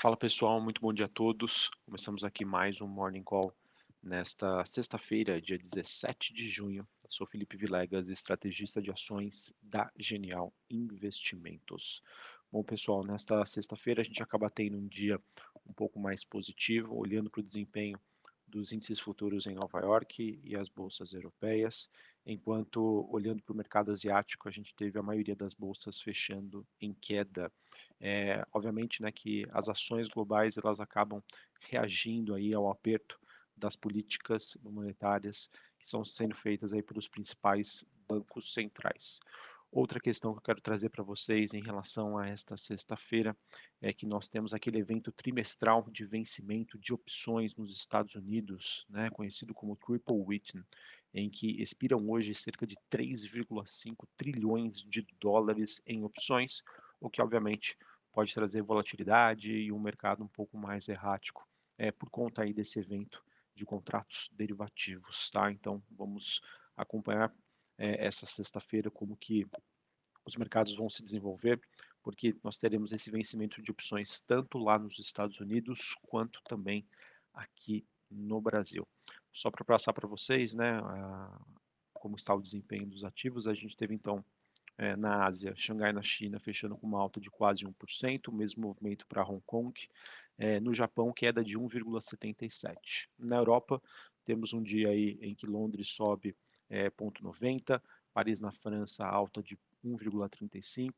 Fala pessoal, muito bom dia a todos. Começamos aqui mais um Morning Call nesta sexta-feira, dia 17 de junho. Sou Felipe Vilegas, estrategista de ações da Genial Investimentos. Bom pessoal, nesta sexta-feira a gente acaba tendo um dia um pouco mais positivo, olhando para o desempenho dos índices futuros em Nova York e as bolsas europeias, enquanto olhando para o mercado asiático, a gente teve a maioria das bolsas fechando em queda. É, obviamente, né, que as ações globais elas acabam reagindo aí ao aperto das políticas monetárias que estão sendo feitas aí pelos principais bancos centrais. Outra questão que eu quero trazer para vocês em relação a esta sexta-feira é que nós temos aquele evento trimestral de vencimento de opções nos Estados Unidos, né, conhecido como Triple Witten, em que expiram hoje cerca de 3,5 trilhões de dólares em opções, o que obviamente pode trazer volatilidade e um mercado um pouco mais errático é, por conta aí desse evento de contratos derivativos, tá? Então vamos acompanhar é, essa sexta-feira como que os mercados vão se desenvolver, porque nós teremos esse vencimento de opções tanto lá nos Estados Unidos quanto também aqui no Brasil. Só para passar para vocês, né, a, como está o desempenho dos ativos, a gente teve então é, na Ásia, Xangai na China fechando com uma alta de quase 1%, o mesmo movimento para Hong Kong, é, no Japão queda de 1,77%. Na Europa temos um dia aí em que Londres sobe é, 0,90, Paris na França alta de 1,35,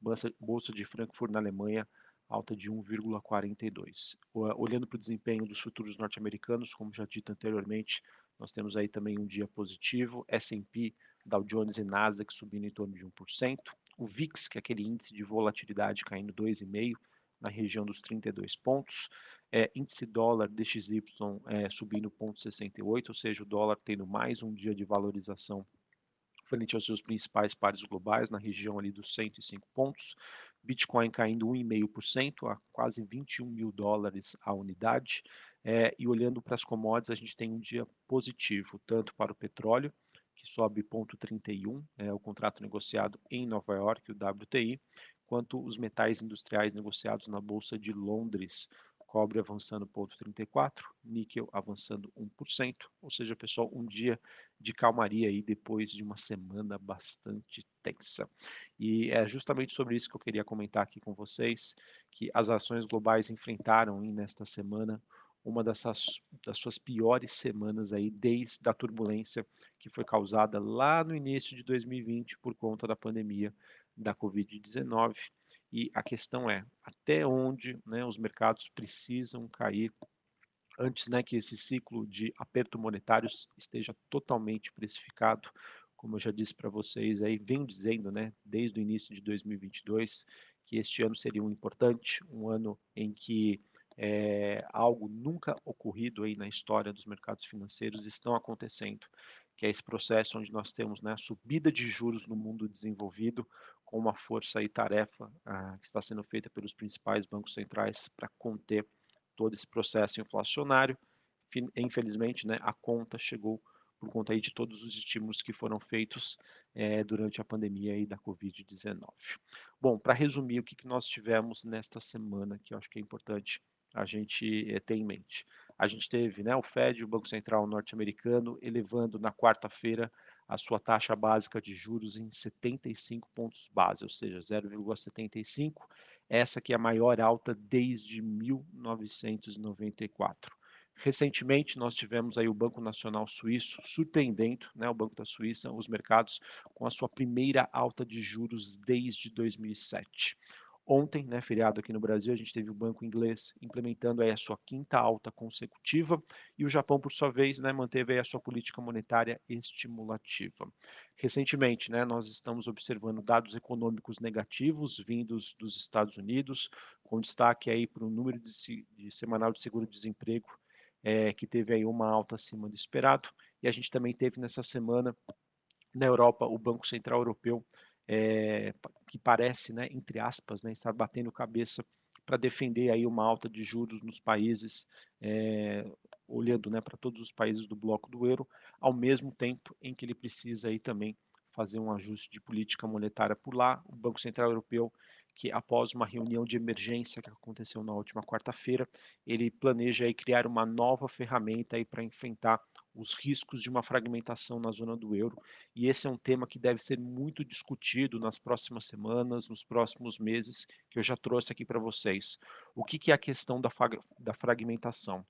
bolsa, bolsa de Frankfurt na Alemanha alta de 1,42. Olhando para o desempenho dos futuros norte-americanos, como já dito anteriormente, nós temos aí também um dia positivo, S&P, Dow Jones e Nasdaq subindo em torno de 1%, o VIX, que é aquele índice de volatilidade caindo 2,5%, na região dos 32 pontos, é, índice dólar DXY é, subindo 0,68, ou seja, o dólar tendo mais um dia de valorização frente aos seus principais pares globais, na região ali dos 105 pontos, Bitcoin caindo 1,5% a quase 21 mil dólares a unidade, é, e olhando para as commodities, a gente tem um dia positivo, tanto para o petróleo, que sobe 0,31, é o contrato negociado em Nova York, o WTI, quanto os metais industriais negociados na Bolsa de Londres, cobre avançando 0,34, níquel avançando 1%, ou seja, pessoal, um dia de calmaria aí depois de uma semana bastante tensa. E é justamente sobre isso que eu queria comentar aqui com vocês, que as ações globais enfrentaram aí nesta semana uma dessas das suas piores semanas aí desde a turbulência que foi causada lá no início de 2020 por conta da pandemia da Covid-19 e a questão é até onde né, os mercados precisam cair antes né, que esse ciclo de aperto monetário esteja totalmente precificado. Como eu já disse para vocês, aí venho dizendo né, desde o início de 2022 que este ano seria um importante, um ano em que é, algo nunca ocorrido aí na história dos mercados financeiros estão acontecendo, que é esse processo onde nós temos né, a subida de juros no mundo desenvolvido, com uma força e tarefa ah, que está sendo feita pelos principais bancos centrais para conter todo esse processo inflacionário. Infelizmente, né, a conta chegou por conta aí de todos os estímulos que foram feitos é, durante a pandemia aí da Covid-19. Bom, para resumir o que, que nós tivemos nesta semana, que eu acho que é importante a gente é, ter em mente. A gente teve né, o Fed, o Banco Central norte-americano, elevando na quarta-feira a sua taxa básica de juros em 75 pontos base, ou seja, 0,75, essa que é a maior alta desde 1994. Recentemente, nós tivemos aí o Banco Nacional Suíço surpreendendo, né, o Banco da Suíça, os mercados com a sua primeira alta de juros desde 2007. Ontem, né, feriado aqui no Brasil, a gente teve o banco inglês implementando aí a sua quinta alta consecutiva e o Japão, por sua vez, né, manteve aí a sua política monetária estimulativa. Recentemente, né, nós estamos observando dados econômicos negativos vindos dos Estados Unidos, com destaque aí para o número de, de semanal de seguro-desemprego, é, que teve aí uma alta acima do esperado, e a gente também teve nessa semana na Europa o Banco Central Europeu é, que parece, né, entre aspas, né, estar batendo cabeça para defender aí uma alta de juros nos países, é, olhando né, para todos os países do bloco do euro, ao mesmo tempo em que ele precisa aí também fazer um ajuste de política monetária por lá. O Banco Central Europeu que após uma reunião de emergência que aconteceu na última quarta-feira, ele planeja criar uma nova ferramenta para enfrentar os riscos de uma fragmentação na zona do euro, e esse é um tema que deve ser muito discutido nas próximas semanas, nos próximos meses, que eu já trouxe aqui para vocês. O que, que é a questão da, da fragmentação?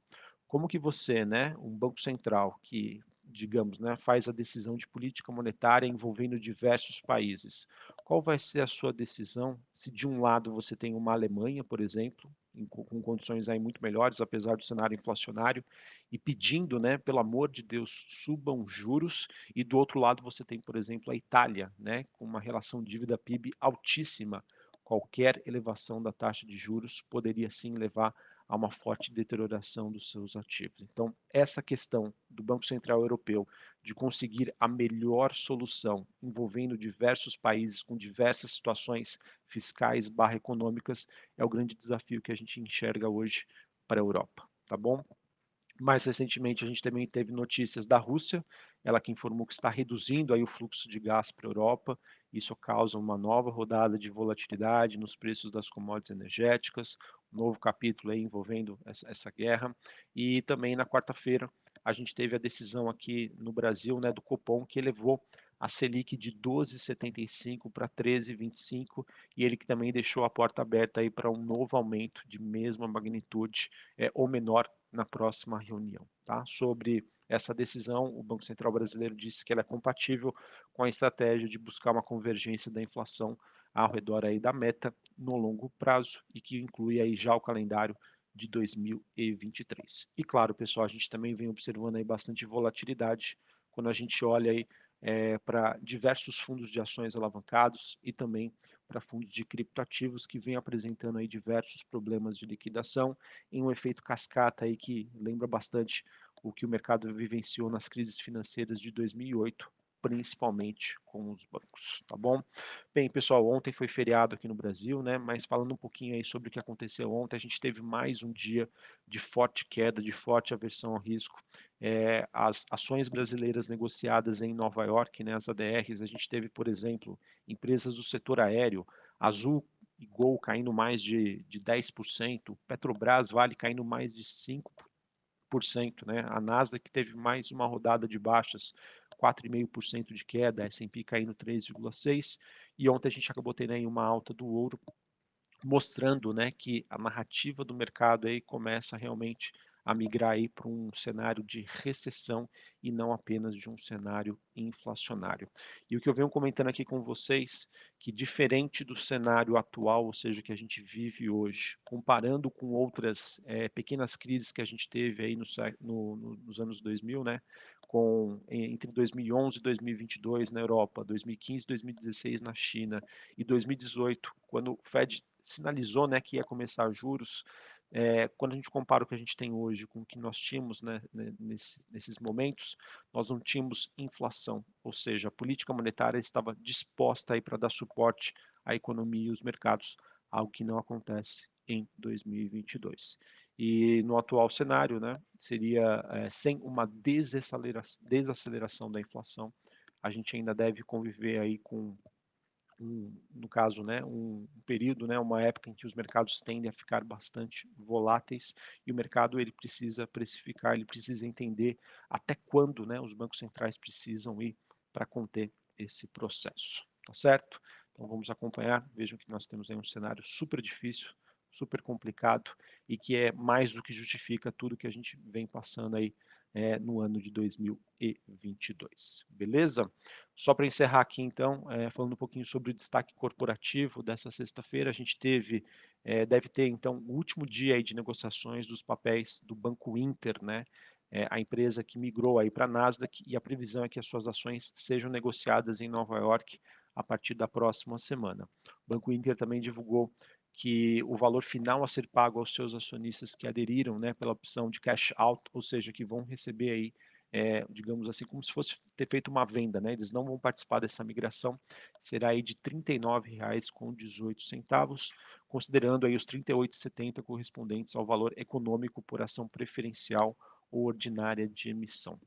Como que você, né, um banco central que digamos, né, faz a decisão de política monetária envolvendo diversos países. Qual vai ser a sua decisão se de um lado você tem uma Alemanha, por exemplo, em, com condições aí muito melhores, apesar do cenário inflacionário, e pedindo, né, pelo amor de Deus, subam juros, e do outro lado você tem, por exemplo, a Itália, né, com uma relação dívida PIB altíssima. Qualquer elevação da taxa de juros poderia sim levar a uma forte deterioração dos seus ativos. Então, essa questão do Banco Central Europeu de conseguir a melhor solução envolvendo diversos países com diversas situações fiscais barra econômicas é o grande desafio que a gente enxerga hoje para a Europa, tá bom? Mais recentemente, a gente também teve notícias da Rússia, ela que informou que está reduzindo aí o fluxo de gás para a Europa. Isso causa uma nova rodada de volatilidade nos preços das commodities energéticas, um novo capítulo aí envolvendo essa, essa guerra. E também na quarta-feira, a gente teve a decisão aqui no Brasil, né, do Copom, que elevou a Selic de 12,75 para 13,25 e ele que também deixou a porta aberta aí para um novo aumento de mesma magnitude é, ou menor na próxima reunião. Tá? Sobre essa decisão, o Banco Central Brasileiro disse que ela é compatível com a estratégia de buscar uma convergência da inflação ao redor aí da meta no longo prazo e que inclui aí já o calendário de 2023. E claro, pessoal, a gente também vem observando aí bastante volatilidade quando a gente olha aí é, para diversos fundos de ações alavancados e também para fundos de criptoativos que vem apresentando aí diversos problemas de liquidação em um efeito cascata aí que lembra bastante o que o mercado vivenciou nas crises financeiras de 2008 principalmente com os bancos, tá bom? Bem, pessoal, ontem foi feriado aqui no Brasil, né? Mas falando um pouquinho aí sobre o que aconteceu ontem, a gente teve mais um dia de forte queda, de forte aversão ao risco. É, as ações brasileiras negociadas em Nova York, né, as ADRs, a gente teve, por exemplo, empresas do setor aéreo, Azul e Gol caindo mais de, de 10%, Petrobras Vale caindo mais de 5%, né? A Nasdaq teve mais uma rodada de baixas, 4,5% de queda, S&P caindo 3,6%, e ontem a gente acabou tendo aí uma alta do ouro, mostrando né, que a narrativa do mercado aí começa realmente a migrar aí para um cenário de recessão e não apenas de um cenário inflacionário. E o que eu venho comentando aqui com vocês, que diferente do cenário atual, ou seja, que a gente vive hoje, comparando com outras é, pequenas crises que a gente teve aí no, no, nos anos 2000, né, com entre 2011 e 2022 na Europa, 2015 e 2016 na China e 2018, quando o Fed sinalizou né, que ia começar juros, é, quando a gente compara o que a gente tem hoje com o que nós tínhamos né, nesse, nesses momentos, nós não tínhamos inflação, ou seja, a política monetária estava disposta para dar suporte à economia e os mercados, algo que não acontece em 2022. E no atual cenário, né, seria é, sem uma desaceleração, desaceleração da inflação, a gente ainda deve conviver aí com um, no caso, né, um, período, né, uma época em que os mercados tendem a ficar bastante voláteis e o mercado ele precisa precificar, ele precisa entender até quando, né, os bancos centrais precisam ir para conter esse processo, tá certo? Então vamos acompanhar, vejam que nós temos aí um cenário super difícil, super complicado e que é mais do que justifica tudo que a gente vem passando aí é, no ano de 2022. Beleza? Só para encerrar aqui, então, é, falando um pouquinho sobre o destaque corporativo dessa sexta-feira, a gente teve, é, deve ter, então, o último dia de negociações dos papéis do Banco Inter, né? É, a empresa que migrou aí para a Nasdaq e a previsão é que as suas ações sejam negociadas em Nova York a partir da próxima semana. O Banco Inter também divulgou que o valor final a ser pago aos seus acionistas que aderiram né, pela opção de cash out, ou seja, que vão receber aí, é, digamos assim, como se fosse ter feito uma venda, né? Eles não vão participar dessa migração, será aí de R$ 39,18, considerando aí os R$ 38,70 correspondentes ao valor econômico por ação preferencial ou ordinária de emissão.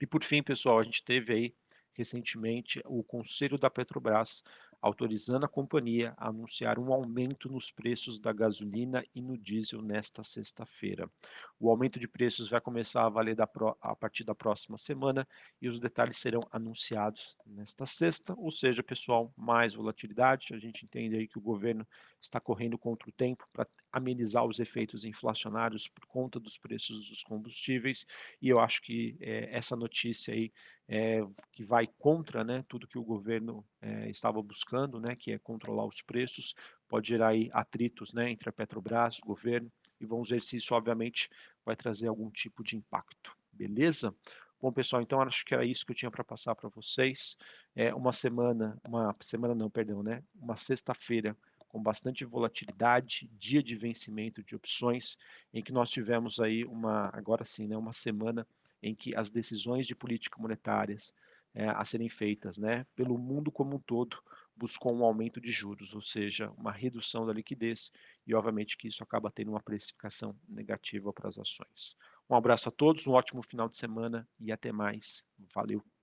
E por fim, pessoal, a gente teve aí recentemente o Conselho da Petrobras autorizando a companhia a anunciar um aumento nos preços da gasolina e no diesel nesta sexta-feira. O aumento de preços vai começar a valer a partir da próxima semana e os detalhes serão anunciados nesta sexta, ou seja, pessoal, mais volatilidade. A gente entende aí que o governo está correndo contra o tempo para amenizar os efeitos inflacionários por conta dos preços dos combustíveis e eu acho que é, essa notícia aí é, que vai contra né, tudo que o governo é, estava buscando, né, que é controlar os preços, pode gerar aí atritos né, entre a Petrobras, o governo, e vamos ver se isso, obviamente, vai trazer algum tipo de impacto. Beleza? Bom, pessoal, então acho que era isso que eu tinha para passar para vocês. É uma semana, uma semana não, perdão, né? Uma sexta-feira com bastante volatilidade, dia de vencimento de opções, em que nós tivemos aí uma, agora sim, né, uma semana em que as decisões de política monetárias é, a serem feitas né, pelo mundo como um todo buscou um aumento de juros, ou seja, uma redução da liquidez, e obviamente que isso acaba tendo uma precificação negativa para as ações. Um abraço a todos, um ótimo final de semana e até mais. Valeu!